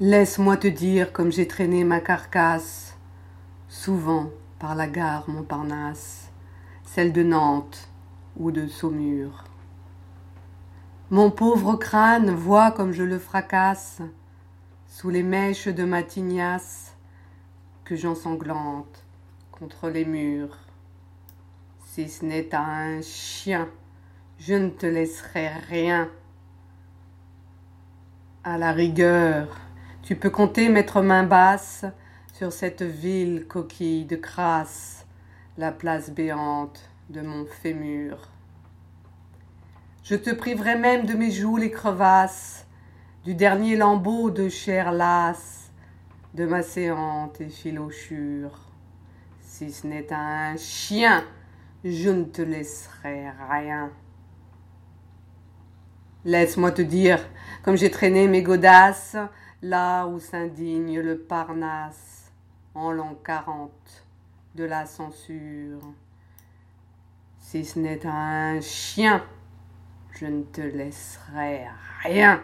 Laisse-moi te dire comme j'ai traîné ma carcasse, souvent par la gare Montparnasse, celle de Nantes ou de Saumur. Mon pauvre crâne voit comme je le fracasse sous les mèches de ma tignasse que j'ensanglante contre les murs. Si ce n'est à un chien, je ne te laisserai rien. À la rigueur, tu peux compter mettre main basse sur cette ville coquille de crasse, la place béante de mon fémur. Je te priverai même de mes joues les crevasses, du dernier lambeau de chair lasse, de ma séante filochures. Si ce n'est un chien, je ne te laisserai rien. Laisse-moi te dire, comme j'ai traîné mes godasses, là où s'indigne le Parnasse, en l'an quarante de la censure. Si ce n'est un chien, je ne te laisserai rien.